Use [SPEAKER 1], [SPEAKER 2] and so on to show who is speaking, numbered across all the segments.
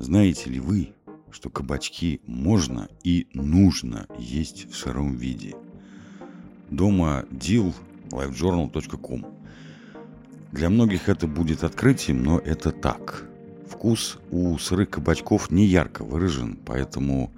[SPEAKER 1] Знаете ли вы, что кабачки можно и нужно есть в сыром виде? Дома deal lifejournal.com Для многих это будет открытием, но это так. Вкус у сырых кабачков не ярко выражен, поэтому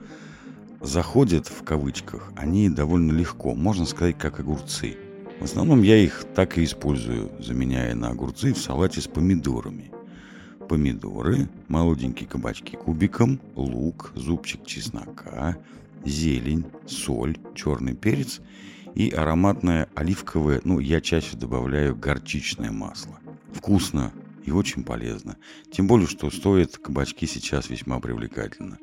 [SPEAKER 1] заходят в кавычках они довольно легко, можно сказать, как огурцы. В основном я их так и использую, заменяя на огурцы в салате с помидорами – помидоры, молоденькие кабачки кубиком, лук, зубчик чеснока, зелень, соль, черный перец и ароматное оливковое, ну, я чаще добавляю горчичное масло. Вкусно и очень полезно. Тем более, что стоят кабачки сейчас весьма привлекательно.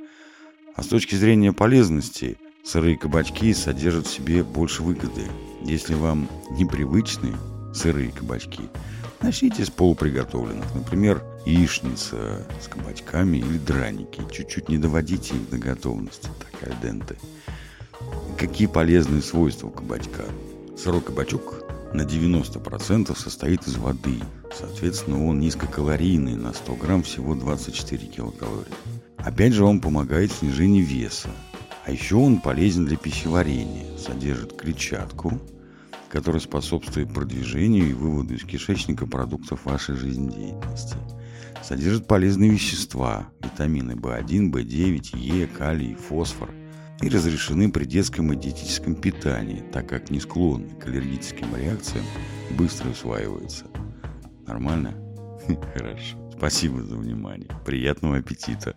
[SPEAKER 1] А с точки зрения полезности, сырые кабачки содержат в себе больше выгоды. Если вам непривычны сырые кабачки, начните с полуприготовленных. Например, яичница с кабачками или драники. Чуть-чуть не доводите их до готовности, так альденте. Какие полезные свойства кабачка? Сырой кабачок на 90% состоит из воды. Соответственно, он низкокалорийный, на 100 грамм всего 24 килокалорий. Опять же, он помогает в снижении веса. А еще он полезен для пищеварения, содержит клетчатку, которая способствует продвижению и выводу из кишечника продуктов вашей жизнедеятельности – Содержит полезные вещества, витамины В1, В9, Е, калий, фосфор и разрешены при детском и диетическом питании, так как не склонны к аллергическим реакциям, быстро усваиваются. Нормально? Хорошо. Спасибо за внимание. Приятного аппетита.